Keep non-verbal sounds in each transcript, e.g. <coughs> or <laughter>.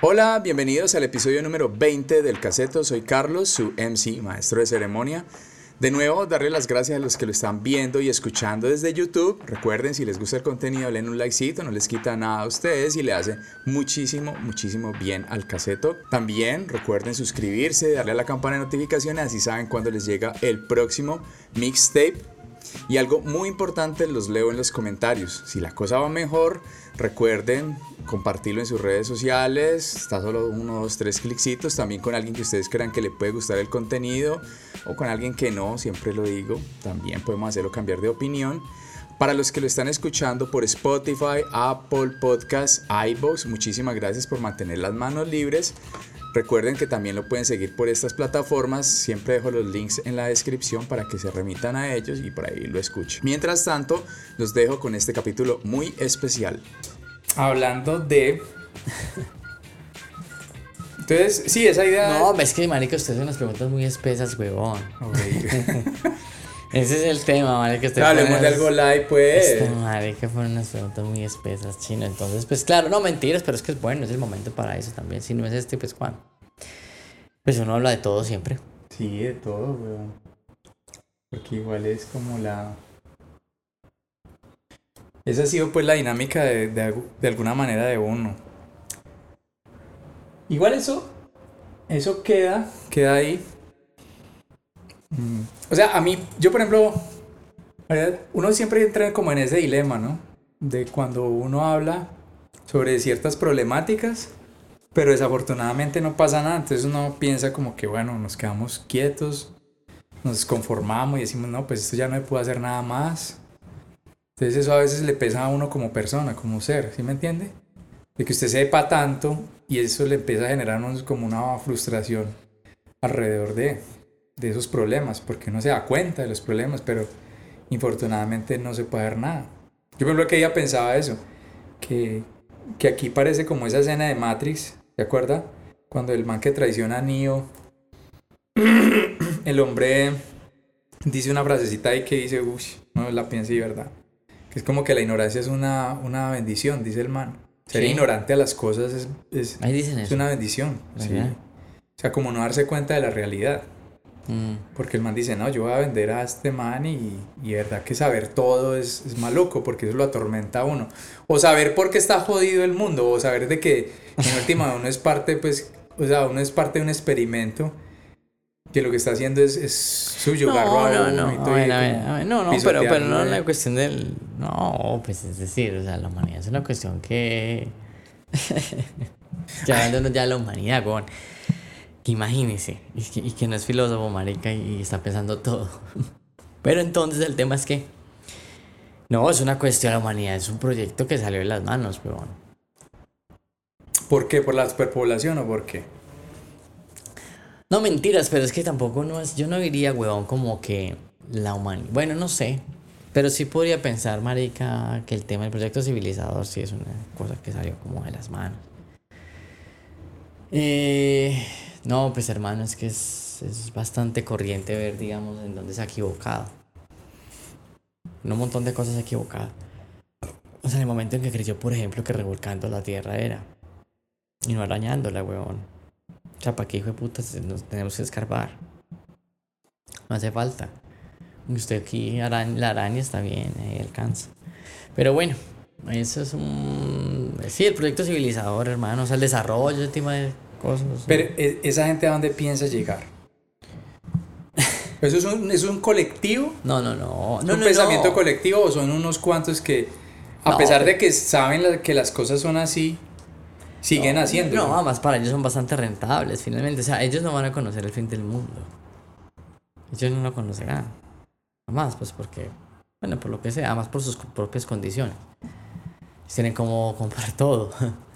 Hola, bienvenidos al episodio número 20 del Caseto. Soy Carlos, su MC, maestro de ceremonia. De nuevo, darle las gracias a los que lo están viendo y escuchando desde YouTube. Recuerden, si les gusta el contenido, den un likecito, no les quita nada a ustedes y le hace muchísimo, muchísimo bien al caseto. También recuerden suscribirse, darle a la campana de notificaciones, así saben cuando les llega el próximo mixtape. Y algo muy importante, los leo en los comentarios. Si la cosa va mejor, recuerden compartirlo en sus redes sociales. Está solo uno, dos, tres clicitos. También con alguien que ustedes crean que le puede gustar el contenido o con alguien que no, siempre lo digo. También podemos hacerlo cambiar de opinión. Para los que lo están escuchando por Spotify, Apple Podcasts, iVoox, muchísimas gracias por mantener las manos libres. Recuerden que también lo pueden seguir por estas plataformas. Siempre dejo los links en la descripción para que se remitan a ellos y por ahí lo escuchen. Mientras tanto, los dejo con este capítulo muy especial. Hablando de. <laughs> Entonces, sí, esa idea. No, es que, marica, ustedes hacen unas preguntas muy espesas, huevón. <laughs> Ese es el tema, marica. Usted Hablemos de algo live, pues. Este, marica, fueron unas preguntas muy espesas, chino. Entonces, pues claro, no mentiras, pero es que es bueno, es el momento para eso también. Si no es este, pues cuándo. Pues uno habla de todo siempre. Sí, de todo, weón. Porque igual es como la. Esa ha sido pues la dinámica de, de, alguna manera de uno. Igual eso, eso queda, queda ahí. O sea, a mí, yo por ejemplo, uno siempre entra como en ese dilema, ¿no? De cuando uno habla sobre ciertas problemáticas, pero desafortunadamente no pasa nada, entonces uno piensa como que, bueno, nos quedamos quietos, nos conformamos y decimos, no, pues esto ya no me puedo hacer nada más. Entonces eso a veces le pesa a uno como persona, como ser, ¿sí me entiende? De que usted sepa tanto y eso le empieza a generar como una frustración alrededor de, de esos problemas, porque uno se da cuenta de los problemas, pero infortunadamente no se puede ver nada. Yo por ejemplo que ella pensaba eso, que, que aquí parece como esa escena de Matrix, ¿se acuerda? Cuando el man que traiciona a Neo, <coughs> el hombre dice una frasecita ahí que dice, uy, no la piensa y verdad. Que es como que la ignorancia es una, una bendición, dice el man. Ser ignorante a las cosas es, es, es una bendición. ¿sí? O sea, como no darse cuenta de la realidad. Mm. Porque el man dice, no, yo voy a vender a este man y, y verdad que saber todo es, es, maluco porque eso lo atormenta a uno. O saber por qué está jodido el mundo, o saber de que en última <laughs> uno es parte, pues, o sea, uno es parte de un experimento que lo que está haciendo es, es suyo, no, no, no, no, no, pero, pero no es la cuestión del, no, pues es decir, o sea, la humanidad es una cuestión que, <laughs> ya <laughs> ya la humanidad, con imagínese, y que, y que no es filósofo, marica, y está pensando todo, <laughs> pero entonces el tema es que, no, es una cuestión, la humanidad es un proyecto que salió de las manos, pero ¿Por qué? ¿Por la superpoblación o por qué? No, mentiras, pero es que tampoco no es. Yo no diría, huevón, como que la humanidad. Bueno, no sé. Pero sí podría pensar, marica, que el tema del proyecto civilizador sí es una cosa que salió como de las manos. Eh, no, pues hermano, es que es, es bastante corriente ver, digamos, en dónde se ha equivocado. En un montón de cosas se ha equivocado. O sea, en el momento en que creyó, por ejemplo, que revolcando la tierra era. Y no arañándola, huevón. O sea, ¿para qué hijo de puta nos tenemos que escarbar? No hace falta. Usted aquí, la araña está bien, ahí alcanza. Pero bueno, eso es un. Sí, el proyecto civilizador, hermano. O sea, el desarrollo, ese tipo de cosas. Pero, ¿e-, ¿esa gente a dónde piensa llegar? ¿Eso es un, ¿es un colectivo? No, no, no. ¿Es un pensamiento colectivo o son unos cuantos que, a pesar de que saben que las cosas son así, siguen haciendo. No, además para ellos son bastante rentables, finalmente. O sea, ellos no van a conocer el fin del mundo. Ellos no lo conocerán. Además, pues porque, bueno, por lo que sea, además por sus propias condiciones. tienen como comprar todo. <laughs>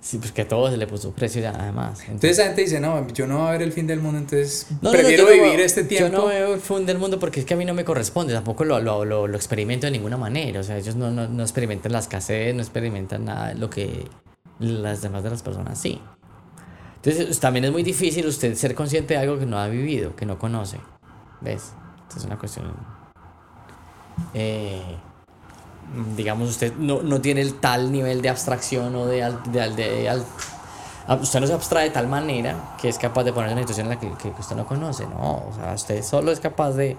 Sí, pues que a todo se le puso precio ya, además. Entonces, la gente dice, no, yo no voy a ver el fin del mundo, entonces prefiero vivir este tiempo. Yo no veo el fin del mundo porque es que a mí no me corresponde, tampoco lo, lo, lo, lo experimento de ninguna manera. O sea, ellos no, no, no experimentan la escasez, no experimentan nada, lo que las demás de las personas sí. Entonces también es muy difícil usted ser consciente de algo que no ha vivido, que no conoce. ¿Ves? Entonces es una cuestión... Eh, digamos, usted no, no, tiene el tal nivel de abstracción o de, de, Ah, Usted no se abstrae de tal manera que es capaz de ponerse en una situación en la que, que usted no conoce, no. O sea, usted solo es capaz de.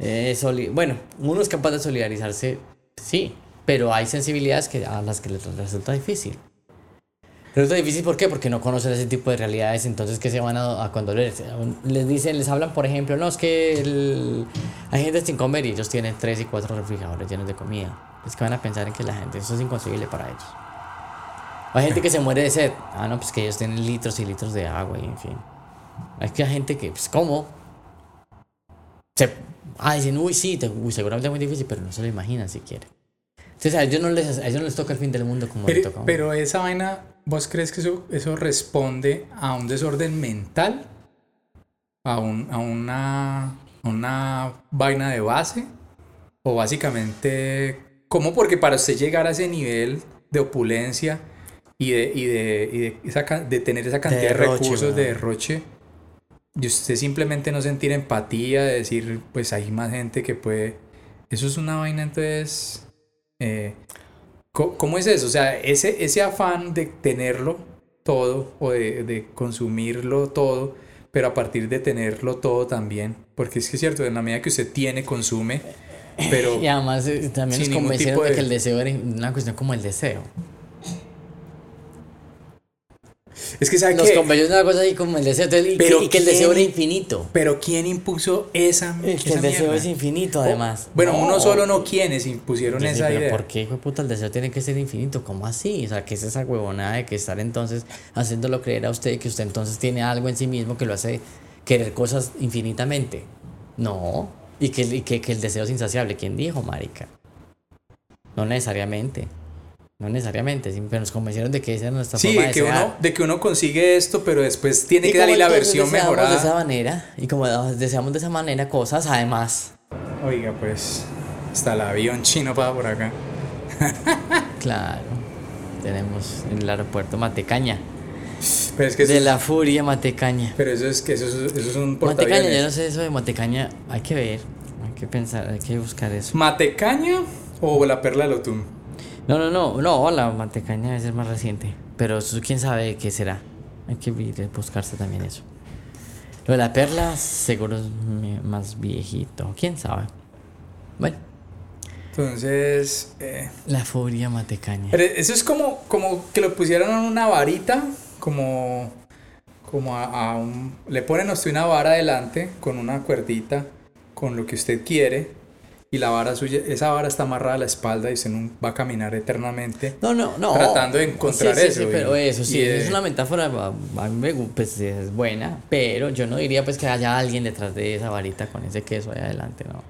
eh, bueno, uno es capaz de solidarizarse, sí, pero hay sensibilidades que, a las que les resulta difícil. Resulta difícil, ¿por qué? Porque no conocen ese tipo de realidades, entonces que se van a, a cuando les, les dicen, les hablan, por ejemplo, no, es que el- hay gente sin comer y ellos tienen tres y cuatro refrigeradores llenos de comida. Es que van a pensar en que la gente, eso es inconcebible para ellos. Hay gente que se muere de sed. Ah, no, pues que ellos tienen litros y litros de agua y en fin. Hay que hay gente que, pues, ¿cómo? Se, ah, dicen, uy, sí, uy, seguramente es muy difícil, pero no se lo imaginan siquiera. Entonces a ellos no les, a ellos no les toca el fin del mundo como le Pero, toca pero esa vaina, ¿vos crees que eso, eso responde a un desorden mental? ¿A, un, a una, una vaina de base? ¿O básicamente, cómo? Porque para usted llegar a ese nivel de opulencia y de, y de, y de, esa de tener esa cantidad de, derroche, recursos de derroche, y usted simplemente no sentir empatía, de decir, pues hay más gente que puede... Eso es una vaina entonces... eh, ¿Cómo es eso? O sea, ese, ese afán de tenerlo todo o de, de consumirlo todo, pero a partir de tenerlo todo también, porque es que es cierto, en la medida que usted tiene, consume, pero Y además eh, también nos convencieron de... de- que el deseo era una cuestión como el deseo. Es que sabe Nos que, convencieron de una cosa así como el deseo. entonces, Pero que, y que el ¿quién- deseo era infinito. pero ¿quién impuso esa, Es que esa el deseo mierda? es infinito además. Bueno, No. uno solo no quienes impusieron sí, esa pero idea. ¿por qué, hijo de puta, el deseo tiene que ser infinito? ¿Cómo así? O sea, ¿qué es esa huevonada de que estar entonces haciéndolo creer a usted que usted entonces tiene algo en sí mismo que lo hace querer cosas infinitamente? No. Y que, y que, que el deseo es insaciable. ¿Quién dijo, marica? No necesariamente. No necesariamente. Pero nos convencieron de que esa es nuestra Sí, forma de de que, desear. uno, de que uno consigue esto, pero después tiene Y que darle la versión deseamos de esa mejorada. manera, y como deseamos de esa manera cosas, además, Oiga, pues, está el avión chino para por acá. <laughs> claro, tenemos en el aeropuerto Matecaña. Pero es que De la furia Matecaña. pero eso es que eso, es- eso es un Matecaña, yo no sé eso de Matecaña, hay que ver, hay que pensar, hay que buscar eso. ¿Matecaña o la perla de Lotum? No, no, no, no, la Matecaña debe ser más reciente, pero eso quién sabe qué será. Hay que buscarse también eso. Lo de la perla seguro es más viejito, quién sabe. Bueno, Entonces, eh, la furia Matecaña. pero eso es como, como que lo pusieran en una varita, como, como a, a un... Le ponen a usted una vara adelante con una cuerdita, con lo que usted quiere, y la vara suya, esa vara está amarrada a la espalda y no va a caminar eternamente. No, no, no. Tratando de encontrar Sí, sí, eso Sí, pero y- eso sí, de- es una metáfora, a- mí me pues es buena, pero yo no diría pues que haya alguien detrás de esa varita con ese queso ahí adelante, no.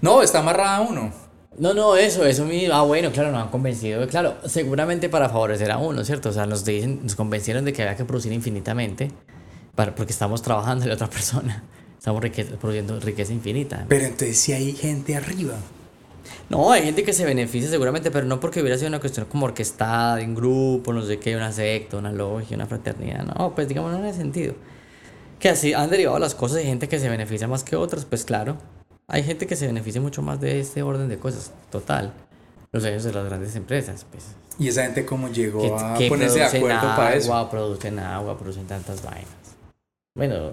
No, está amarrada a uno. No, no, eso, eso mismo. Ah, bueno, claro, nos han convencido. Claro, seguramente para favorecer a uno, ¿cierto? O sea, nos dicen, nos convencieron de que había que producir infinitamente para, porque estamos trabajando en la otra persona. Estamos rique- produciendo riqueza infinita. Pero entonces si hay gente arriba. No, hay gente que se beneficia seguramente, pero no porque hubiera sido una cuestión como orquestada, de un grupo, no sé qué, una secta, una logia, una fraternidad. No, pues digamos, no en ese sentido. Que así han derivado las cosas y gente que se beneficia más que otras, pues claro. Hay gente que se beneficia mucho más de este orden de cosas, total. Los dueños de las grandes empresas, pues. ¿Y esa gente cómo llegó Que, a que ponerse de acuerdo para eso? agua, producen agua, producen tantas vainas. Bueno,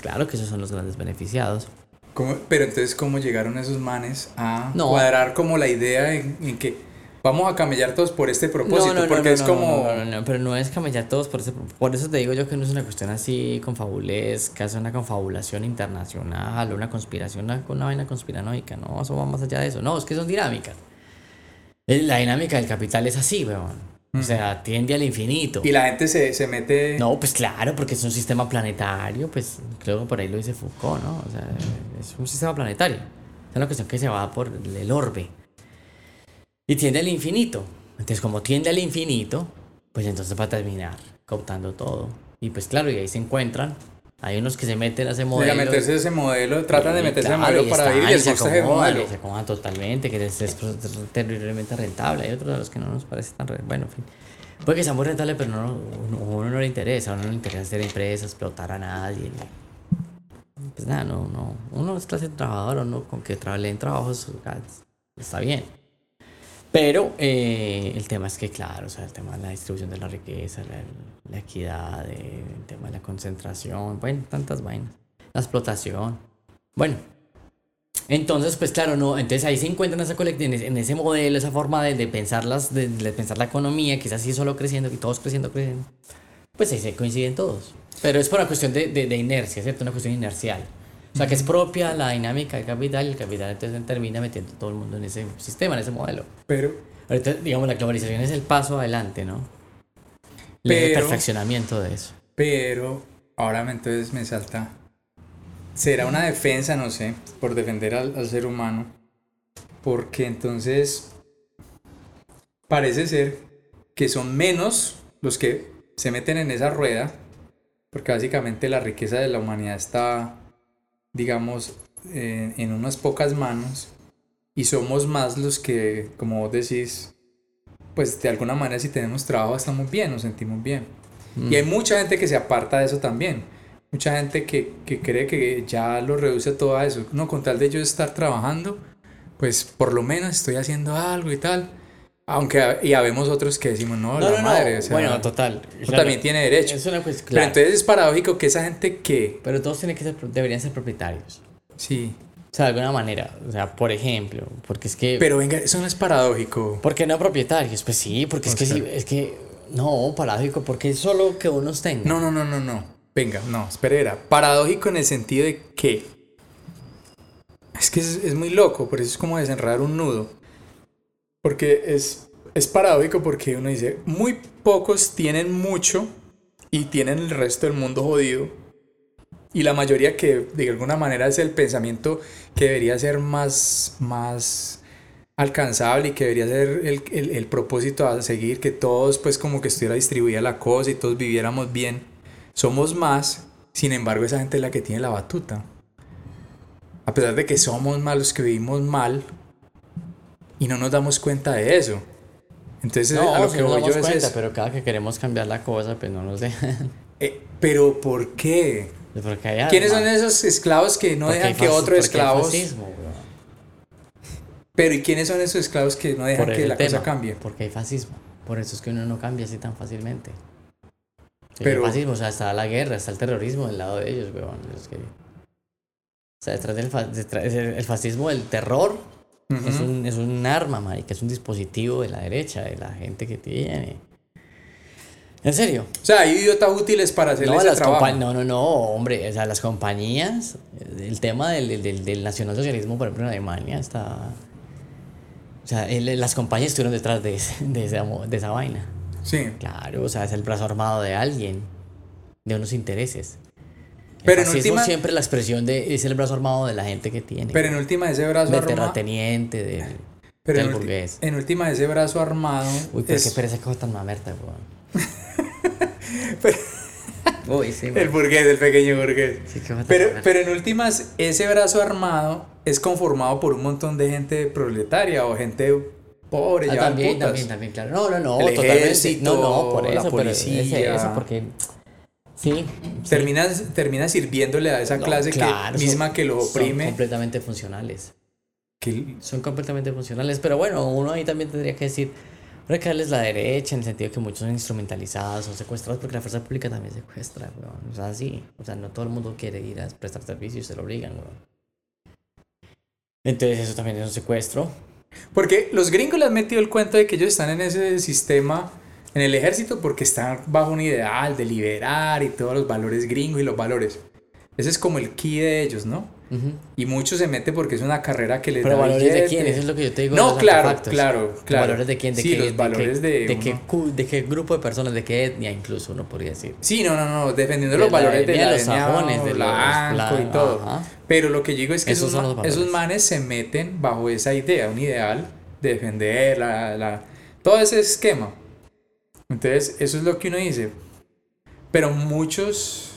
claro que esos son los grandes beneficiados. ¿Cómo- pero entonces, ¿cómo llegaron esos manes a No. cuadrar como la idea en, en que vamos a camellar todos por este propósito? porque es no, como... no, no, no, pero no es camellar todos por eso. Por eso te digo yo que no es una cuestión así confabulesca, es una confabulación internacional, una conspiración, una, una vaina conspiranoica. No, eso va más allá de eso. No, es que son dinámicas. Eh, La dinámica del capital es así, weón. O sea, tiende al infinito. Y la gente se, se mete... No, pues claro, porque es un sistema planetario, pues creo que por ahí lo dice Foucault, ¿no? O sea, es un sistema planetario. Es una cuestión que se va por el orbe. Y tiende al infinito. Entonces, como tiende al infinito, pues entonces va a terminar cooptando todo. Y pues claro, y ahí se encuentran. Hay unos que se meten a ese de modelo. meterse ese modelo, tratan de meterse claro, ese modelo para vivir y se acomodan, se acomodan totalmente, que les es terriblemente rentable. Hay otros a los que no nos parece tan rentable. Bueno, en fin. Puede que sea muy rentable, pero no, uno, a uno no le interesa. A uno no le interesa hacer empresas, explotar a nadie. Pues nada, no, no. Uno es clase trabajador, uno con que le den trabajos está bien. Pero eh, el tema es que, claro, o sea, el tema de la distribución de la riqueza, la, la equidad, eh, el tema de la concentración, bueno, tantas vainas. La explotación. Bueno, entonces, pues claro, no, entonces ahí se encuentran esa en ese modelo, esa forma de, de pensarlas, de, de pensar la economía, que es así solo creciendo, y todos creciendo, creciendo. Pues ahí se coinciden todos. Pero es por una cuestión de, de inercia, ¿cierto? Una cuestión inercial. O sea, que es propia la dinámica del capital y el capital entonces termina metiendo todo el mundo en ese sistema, en ese modelo. Pero, Ahorita, digamos, la globalización es el paso adelante, ¿no? El Pero- perfeccionamiento de eso. pero, ahora entonces me salta. Será una defensa, no sé, por defender al, al ser humano. Porque entonces parece ser que son menos los que se meten en esa rueda. Porque básicamente la riqueza de la humanidad está, digamos, eh, en unas pocas manos. Y somos más los que, como vos decís, pues de alguna manera si tenemos trabajo estamos bien, nos sentimos bien. Y hay mucha gente que se aparta de eso también. Mucha gente que, que cree que ya lo reduce todo a eso. No, con tal de yo estar trabajando, pues por lo menos estoy haciendo algo y tal. Aunque y habemos otros que decimos, no, No, la no, madre. no. o sea, bueno, total. claro. también tiene derecho. Es una cuestión, Pero entonces es paradójico que esa gente que, Pero todos tienen que ser, deberían ser propietarios. sí. O sea, de alguna manera. O sea, por ejemplo, porque es que... Pero venga, eso no es paradójico. ¿Por qué no propietarios? Pues sí, porque es que sí, es que... No, paradójico, porque es solo que unos tengan. No, no, no, no, no. Venga, no, espera, era paradójico en el sentido de que es que es, es muy loco, por eso es como desenredar un nudo. Porque es, es paradójico porque uno dice, muy pocos tienen mucho y tienen el resto del mundo jodido. Y la mayoría que de alguna manera es el pensamiento que debería ser más, más alcanzable y que debería ser el, el, el propósito a seguir, que todos pues como que estuviera distribuida la cosa y todos viviéramos bien. Somos más, sin embargo esa gente es la que tiene la batuta. A pesar de que somos más los que vivimos mal y no nos damos cuenta de eso. Entonces No, a lo sí que nos voy yo damos es cuenta, eso. pero cada que queremos cambiar la cosa, pues no nos dejan. <laughs> Eh, pero ¿por qué? Porque hay ¿Quiénes son esos esclavos que no Porque dejan que otro weón. Pero ¿y quiénes son esos esclavos que no dejan que la tema, cosa cambie? Porque hay fascismo. Por eso es que uno no cambia así tan fácilmente. El Pero- fascismo, o sea, está la guerra, está el terrorismo del lado de ellos, weón. Que- O sea, detrás del fa- detrás- el el fascismo, el terror, es, un, es un arma, marica, es un dispositivo de la derecha, de la gente que tiene. En serio. O sea, hay idiotas útiles para hacer No, ese las trabajo. no, no, no, hombre, o sea, las compañías, el tema del, del, del nacionalsocialismo, por ejemplo, en Alemania, está... O sea, el- las compañías estuvieron detrás de, ese- de, esa, de esa vaina. Sí. Claro, o sea, es el brazo armado de alguien, de unos intereses. Pero en última- siempre la expresión de es el brazo armado de la gente que tiene. Pero en última ese brazo del armado... terrateniente, del, Pero del en, burgués. en última ese brazo armado... Uy, pero es- qué pereza cosa tan mamerta. <laughs> Pero- <laughs> Uy, sí, El burgués, el pequeño burgués. Sí, Pero, pero en últimas, ese brazo armado es conformado por un montón de gente proletaria o gente pobre, Ah, también, putas. también, también, claro. No, no, no, El totalmente. ejército, no, no, por la eso, pero es policía. eso, porque sí. sí. Terminas, termina sirviéndole a esa No, clase claro, que, son- misma que lo Son oprime. completamente funcionales. que- Son completamente funcionales, pero bueno, uno ahí también tendría que decir, hay que darles la derecha en el sentido que muchos son instrumentalizados, son secuestrados porque la fuerza pública también secuestra, weón. O sea, sí, o sea, no todo el mundo quiere ir a prestar servicios, se lo obligan, weón. Entonces eso también es un secuestro. porque los gringos le han metido el cuento de que ellos están en ese sistema, en el ejército, porque están bajo un ideal de liberar y todos los valores gringos y los valores. Ese es como el key de ellos, ¿no? Ujú. Y muchos se meten porque es una carrera que les Pero da valores de billete. quién, eso es lo que yo te digo. No, de los claro, artefactos. claro, claro. ¿Valores de quién? ¿De Sí, qué, los de valores qué- de de, qué, de qué grupo de personas, de qué etnia incluso uno podría decir. Sí, no, no, no, defendiendo De los valores de la los etnia sajones, de los blanco y blan- todo. ajá. Pero lo que digo es que Esos esos, son los esos manes se meten bajo esa idea, un ideal de defender la, la- todo ese esquema. Entonces, eso es lo que uno dice. Pero muchos...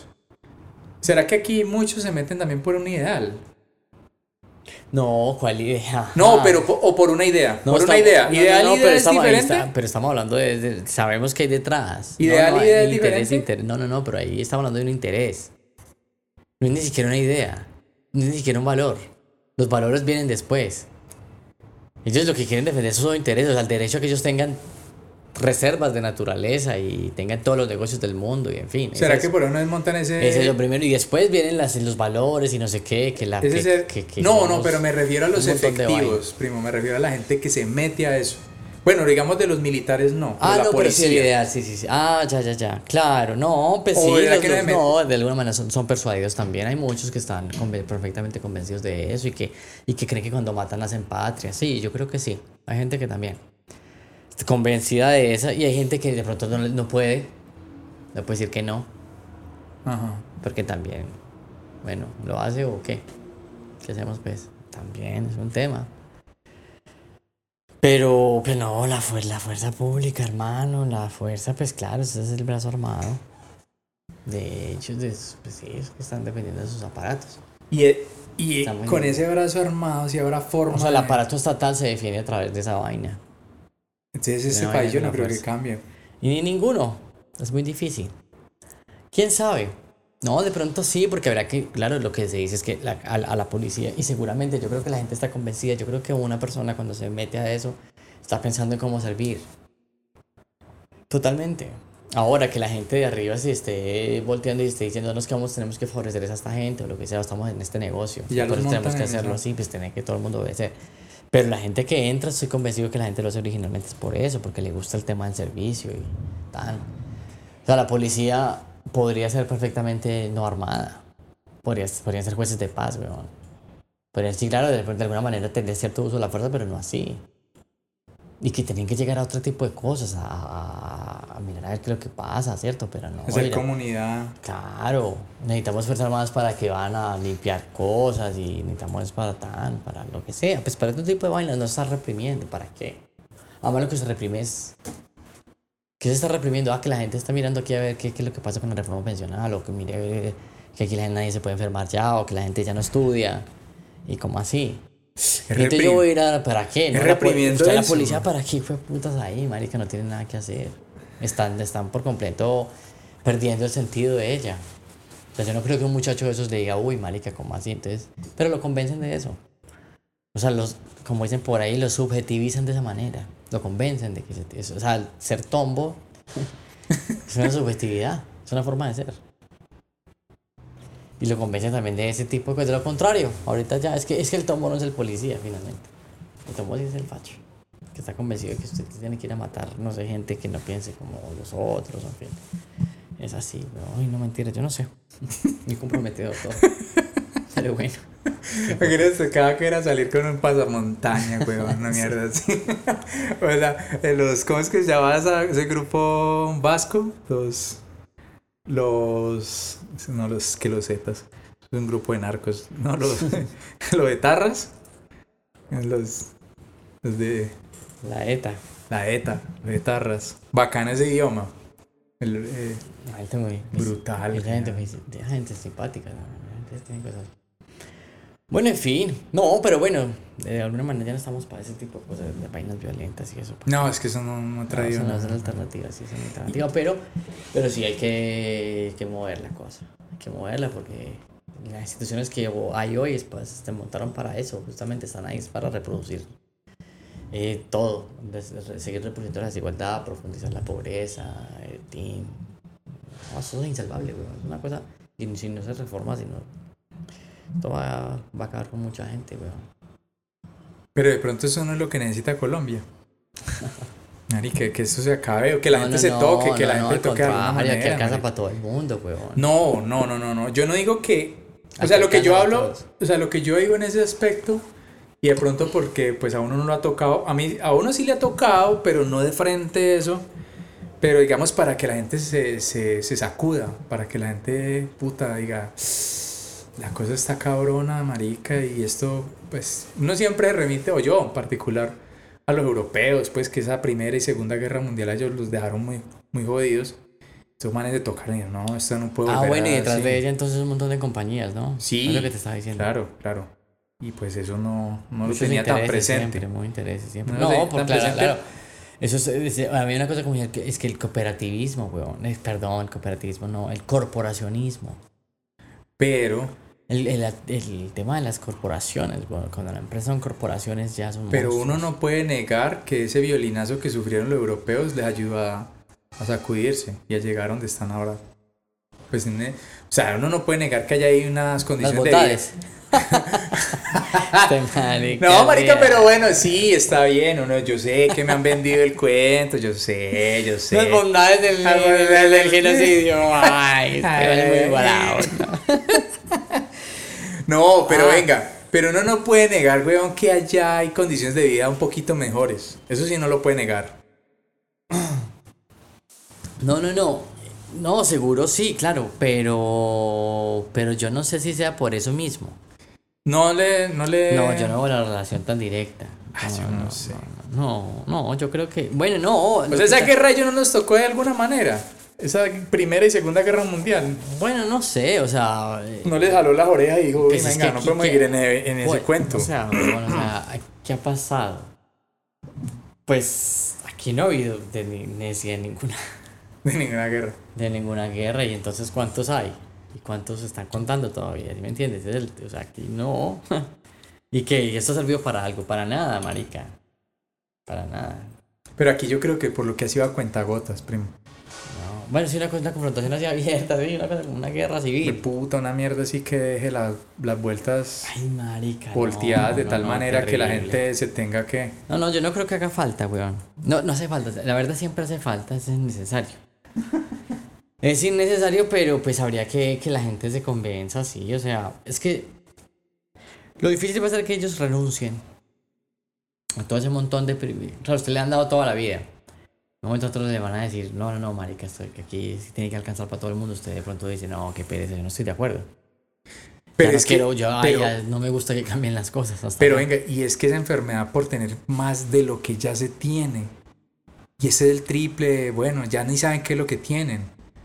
¿Será que aquí muchos se meten también por un ideal? No, ¿cuál idea? No, pero o por una idea. No, por una idea. no, ideal no, y idea pero es estamos, ahí diferente. está, pero estamos hablando de, de- Sabemos que hay detrás. Ideal no, no, y idea hay es interés, diferente. inter- no, no, no, pero ahí estamos hablando de un interés. No es ni siquiera una idea. No es ni siquiera un valor. Los valores vienen después. Ellos lo que quieren defender son sus intereses, al derecho a que ellos tengan reservas de naturaleza y tengan todos los negocios del mundo y en fin. ¿Será que es- por una vez montan ese... ese es lo primero y después vienen las, los valores y no sé qué, que la... que- que- que no, no, pero me refiero a los efectivos, primo, me refiero a la gente que se mete a eso. Bueno, digamos de los militares no, Ah, la no, pero sí, ideal, sí, sí, sí. Ah, ya, ya, ya. Claro, no, pues sí, los- que no los- no, de alguna manera son, son persuadidos también. Hay muchos que están conven- perfectamente convencidos de eso y que, y que creen que cuando matan hacen patria. Sí, yo creo que sí. Hay gente que también convencida de eso y hay gente que de pronto no, no puede, no puede decir que no, Ajá. porque también, bueno, ¿lo hace o qué? ¿Qué hacemos pues? También es un tema. Pero, pero no, la, fuer- la fuerza pública, hermano, la fuerza, pues claro, ese es el brazo armado. De hecho, de, pues sí, es que están dependiendo de sus aparatos. Y, e- y con ese brazo armado, si habrá forma. O sea, el aparato estatal se defiende a través de esa vaina. Entonces, ese No, país yo no creo que fuerza. cambie. Y ni ninguno. Es muy difícil. ¿Quién sabe? No, de pronto sí, porque habrá que, claro, lo que se dice es que la- a, a la policía, y seguramente yo creo que la gente está convencida, yo creo que una persona cuando se mete a eso está pensando en cómo servir. Totalmente. Ahora que la gente de arriba se esté volteando y esté diciendo, no es que vamos, tenemos que favorecer a esta gente o lo que sea, estamos en este negocio. Y ya eso tenemos que hacerlo así, pues tiene que todo el mundo obedecer. Pero la gente que entra, estoy convencido que la gente lo hace originalmente es por eso, porque le gusta el tema del servicio y tal. O sea, la policía podría ser perfectamente no armada. Podría, podrían ser jueces de paz, weón. Podrían, sí, claro, de, de alguna manera tener cierto uso de la fuerza, pero no así. Y que tenían que llegar a otro tipo de cosas, a, a- a mirar a ver qué es lo que pasa, ¿cierto? Pero no. Hacer mira, comunidad. Claro, necesitamos fuerzas armadas para que van a limpiar cosas y necesitamos para tan, para lo que sea. Pues para este tipo de vainas no estar reprimiendo, ¿para qué? Además lo que se reprime es... ¿Qué se está reprimiendo? Ah, que la gente está mirando aquí a ver qué, qué es lo que pasa con la reforma pensional o que mire que aquí la gente nadie se puede enfermar ya o que la gente ya no estudia y como así. Es Entonces yo voy a ir a... ¿Para qué? No, la, la policía para qué fue putas ahí, marica, no tienen nada que hacer. Están, están por completo perdiendo el sentido de ella. O sea, yo no creo que un muchacho de esos le diga, uy, marica, ¿cómo así? Entonces, pero lo convencen de eso. O sea, los, como dicen por ahí, lo subjetivizan de esa manera. Lo convencen de que se- o sea, ser tombo <laughs> es una subjetividad, es una forma de ser. Y lo convencen también de ese tipo de cosas. De lo contrario, ahorita ya, es que, es que el tombo no es el policía, finalmente. El tombo sí es el facho. Que está convencido de que usted tiene que ir a matar, no sé, gente que no piense como los otros, en fin. Es así, pero, ay, no mentira, yo no sé. <laughs> Muy comprometido todo. <laughs> Pero bueno. Imagínate cada que era salir con un pasamontaña, weón, una <laughs> mierda así. o sea, los, ¿cómo es que se llama ese grupo vasco? Los, los, no los que los zetas, es un grupo de narcos, no los, los de tarras, los, los de La ETA. la ETA, los de tarras. Bacán ese idioma. El, eh, gente muy. Brutal, Esa gente, esa gente es simpática. ¿no? Cosas. Bueno, en fin. No, pero bueno, de alguna manera ya no estamos para ese tipo de cosas, de vainas violentas y eso. no, es que eso no, no ha No, traído eso no es una alternativa, sí es una alternativa, pero, pero sí hay que, que mover la cosa, hay que moverla porque las instituciones que hay hoy pues, se montaron para eso, justamente están ahí es para reproducir eh, todo, seguir reproduciendo la desigualdad, profundizar la pobreza, el team. No, eso es insalvable, weón, es una cosa, si no se reforma, si no, esto va, va a acabar con mucha gente, weón. Pero de pronto eso no es lo que necesita Colombia. <laughs> Ari, que, que eso se acabe, o que la No, gente no, se no, toque, que no, la no, gente toque aquí manera. alcanza marica. para todo el mundo, weón. No, no, no, no, no. Yo no digo que. O sea, lo que yo alcanza hablo, o sea, lo que yo digo en ese aspecto, y de pronto porque pues a uno no lo ha tocado, a mí, a uno sí le ha tocado, pero no de frente eso. Pero digamos para que la gente se, se, se sacuda, para que la gente puta diga, la cosa está cabrona, marica, y esto, pues, uno siempre remite, o yo en particular, a los europeos, pues que esa primera y segunda guerra mundial ellos los dejaron muy, muy jodidos. Estos manes de tocar no, esto no puedo Ah, bueno, y detrás de ella entonces un montón de compañías, ¿no? Sí. Es lo que te estaba diciendo. Claro, claro. Y pues eso no, no lo tenía tan presente. Siempre, muy intereses siempre. No No, lo tenía por tan claro, claro. Eso es, es- a mí una cosa como que es que el cooperativismo, weón, eh, perdón, el cooperativismo no, el corporacionismo. Pero El, el- el tema de las corporaciones, bueno, cuando la empresa son corporaciones ya son Pero uno no puede negar que ese violinazo que sufrieron los europeos les ayudó a, a sacudirse y a llegar a donde están ahora. Pues, en- o sea, uno no puede negar que haya ahí unas condiciones de. <laughs> Este marica, No, marica, pero bueno, sí, está bien. Uno, yo sé que me han vendido el cuento, yo sé, yo sé. Las bondades del, del, del- genocidio. <laughs> Ay, muy barato. <laughs> No, pero Ah. venga, pero uno no puede negar, weón, que allá hay condiciones de vida un poquito mejores. Eso sí no lo puede negar. No, no, no. No, seguro sí, claro, pero pero yo no sé si sea por eso mismo. No le, no le. No, yo no veo la relación tan directa. Ah, yo no sé. No, no, yo creo que. Bueno, no. Pues que esa sa- guerra yo no nos tocó de alguna manera. Esa primera y segunda guerra mundial. Bueno, no sé, o sea. eh, No les jaló las orejas y dijo, pues "Uy, es venga, que no podemos que- seguir en, e- en ese pues, cuento. O sea, <clears throat> bueno, o sea, ¿qué ha pasado? Pues aquí no ha habido de, ni- necesidad de ninguna, de ninguna guerra. de ninguna guerra, y entonces ¿cuántos hay? ¿Y cuántos se están contando todavía? ¿Sí ¿Me entiendes? El- o sea, aquí no. <laughs> ¿Y qué? ¿Y esto ha servido para algo? Para nada, marica. Para nada. Pero aquí yo creo que por lo que ha sido a cuentagotas, primo. No. Bueno, sí, una, cosa- una confrontación así abierta, sí, una cosa como una guerra De civil. puta, una mierda así que deje la- las vueltas Ay, marica. no, volteadas de no, tal no, manera que la gente se tenga que... No, no, yo no creo que haga falta, weón. No, no hace falta. La verdad siempre hace falta, es innecesario. <laughs> Es innecesario, pero pues habría que que la gente se convenza, sí. O sea, es que lo difícil va a ser que ellos renuncien a todo ese montón de privilegios. Claro, usted le han dado toda la vida. En un momento otros le van a decir, no, no, no, marica, esto aquí tiene que alcanzar para todo el mundo. Usted de pronto dice, no, qué pereza, yo no estoy de acuerdo. Pero Ya no es que... quiero, yo, ay, pero- ya no me gusta que cambien las cosas. hasta Pero venga, y es que esa enfermedad por tener más de lo que ya se tiene. Y ese es el triple, bueno, ya ni saben qué es lo que tienen.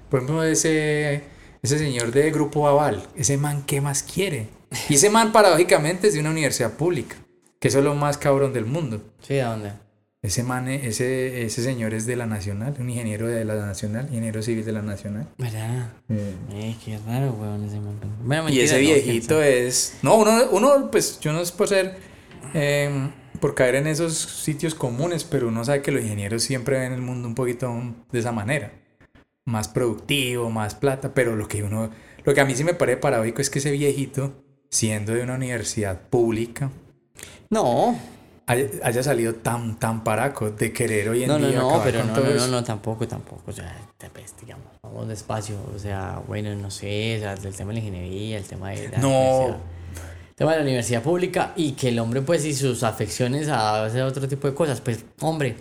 Por ejemplo, ese, ese señor de Grupo Aval, ese man, ¿qué más quiere? Y ese man, paradójicamente, es de una universidad pública, que eso es lo más cabrón del mundo. Sí, ¿a dónde? Ese man, ese, ese señor es de la Nacional, un ingeniero de la Nacional, ingeniero civil de la Nacional. ¿Verdad? Eh, qué raro, weón, ese man. Bueno, Y ese viejito es. No, uno, uno, pues yo no es por ser. em, por caer en esos sitios comunes, pero uno sabe que los ingenieros siempre ven el mundo un poquito de esa manera. Más productivo, más plata, pero lo que uno. Lo que a mí sí me parece paradójico es que ese viejito, siendo de una universidad pública, No, haya, haya salido tan, tan paraco de querer hoy en no, no, día no, acabar pero no, no, no, no, tampoco, tampoco. O sea, pues, digamos, vamos despacio. O sea, bueno, no sé, o sea, el tema de la ingeniería, el tema de la No. Tema de la universidad pública y que el hombre, pues, y sus afecciones a hacer otro tipo de cosas, pues, hombre,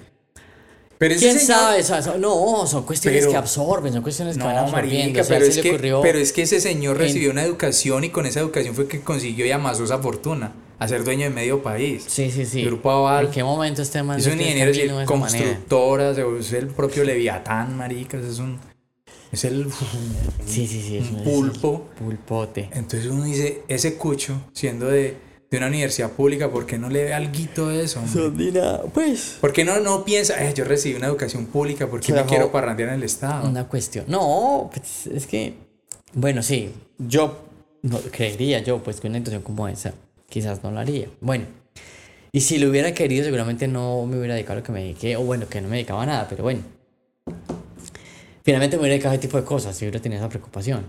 Pero ¿quién señor- sabe? No, son cuestiones Pero- que absorben, son cuestiones que van No, absorbiendo. marica, o sea, pero, es le que, pero es que ese señor en- recibió una educación y con esa educación fue que consiguió y amasó esa fortuna a ser dueño de medio país. Sí, sí, sí. Grupo Aval ¿En qué momento este man es un ingeniero constructora, se- es el propio Leviatán, maricas, es un es el <laughs> Sí, sí, sí. es un es- pulpo. Pulpote. Entonces uno dice, ese cucho, siendo de, de una universidad pública, ¿por qué no le ve alguito de eso? hombre? pues. ¿Por qué no, no piensa, "Eh, yo recibí una educación pública, ¿por qué me quiero parrandear en el Estado? Una cuestión. No, pues es que. Bueno, sí. Yo no, creería yo, pues, que una intención como esa, quizás no lo haría. Bueno. Y si lo hubiera querido, seguramente no me hubiera dedicado a lo que me dediqué. O bueno, que no me dedicaba a nada, pero bueno. Finalmente me hubiera dedicado a ese tipo de cosas si hubiera tenido esa preocupación.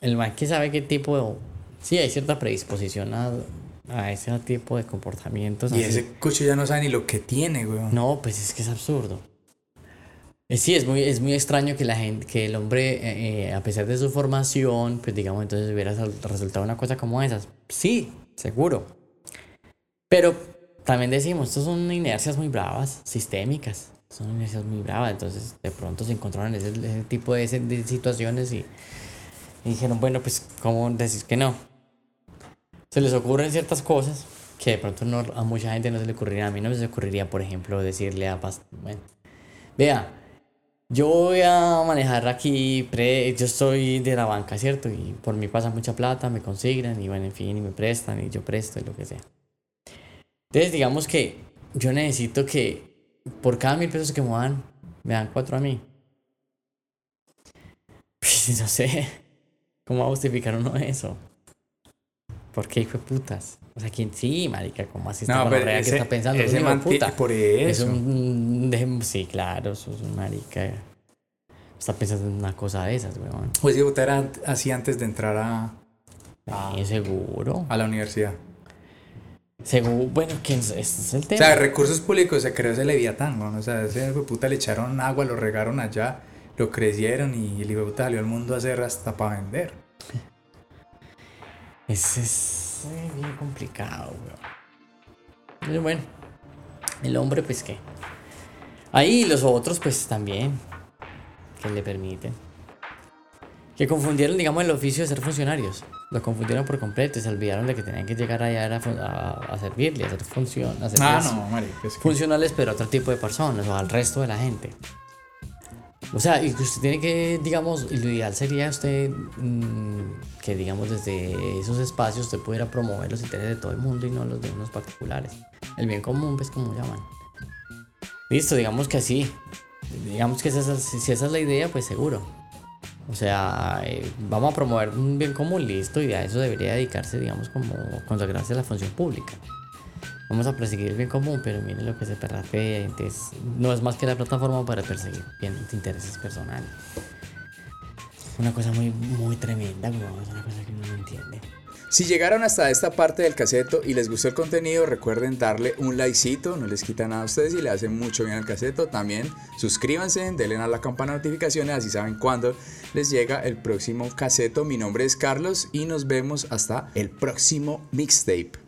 El man que sabe qué tipo de. Sí, hay cierta predisposición a, a ese tipo de comportamientos. Y así. ese cucho ya no sabe ni lo que tiene, weón. No, pues es que es absurdo. Eh, Sí, es muy, es muy extraño que la gente, que el hombre, eh, eh, a pesar de su formación, pues digamos, entonces hubiera resultado una cosa como esas. Sí, seguro. Pero también decimos, estos son inercias muy bravas, sistémicas. Son inercias muy bravas. Entonces, de pronto se encontraron ese, ese tipo de, de situaciones y, y dijeron, bueno, pues, ¿cómo decir que no? Se les ocurren ciertas cosas que de pronto no, a mucha gente no se le ocurriría. A mí no se ocurriría, por ejemplo, decirle a bueno, vea, yo voy a manejar aquí, pre, yo soy de la banca, ¿cierto? Y por mí pasa mucha plata, me consignan y bueno, en fin, y me prestan y yo presto y lo que sea. Entonces, digamos que yo necesito que por cada mil pesos que me dan, me dan cuatro a mí. Pues <laughs> no sé, ¿cómo va a justificar uno eso? ¿Por qué hijo de putas? O sea, ¿quién sí, marica? ¿Cómo así está No, pero que ese- está pensando? ese Es man puta. por Es eso. un... de- Sí, claro, eso es un marica. Está pensando en una cosa de esas, weón. Pues que era así antes de entrar a, Sí, seguro. a la universidad. Seguro, bueno, que ese es el O tema. sea, de recursos públicos se creó ese Leviatán, ¿no? O sea, ese puta le echaron agua, lo regaron allá, lo crecieron y el hijo puta salió al mundo a hacer hasta para vender. Ese es eh, bien complicado, weón. Pero bueno, el hombre, pues qué. Ahí los otros, pues también. Que le permiten. Que confundieron, digamos, el oficio de ser funcionarios. Lo confundieron por completo y se olvidaron de que tenían que llegar allá a, a, a servirle, a hacer función. A Ah, no, marica. es que- funcionales, pero a otro tipo de personas o al resto de la gente. O sea, y que usted tiene que, digamos, lo ideal sería usted mm, que, digamos, desde esos espacios usted pudiera promover los intereses de todo el mundo y no los de unos particulares. El bien común, pues, como llaman. Listo, digamos que así. Digamos que esa es- si si esa es la idea, pues seguro. O sea, eh, vamos a promover un bien común, listo, y a eso debería dedicarse, digamos, como consagrarse a la función pública. Vamos a perseguir el bien común, pero miren lo que se perrapea. Entonces, no es más que la plataforma para perseguir bien intereses personales. Una cosa muy, muy tremenda, Es una cosa que no entiende. Si llegaron hasta esta parte del caseto y les gustó el contenido, recuerden darle un likecito, no les quita nada a ustedes y le hacen mucho bien al caseto. También suscríbanse, denle a la campana de notificaciones, así saben cuándo les llega el próximo caseto. Mi nombre es Carlos y nos vemos hasta el próximo mixtape.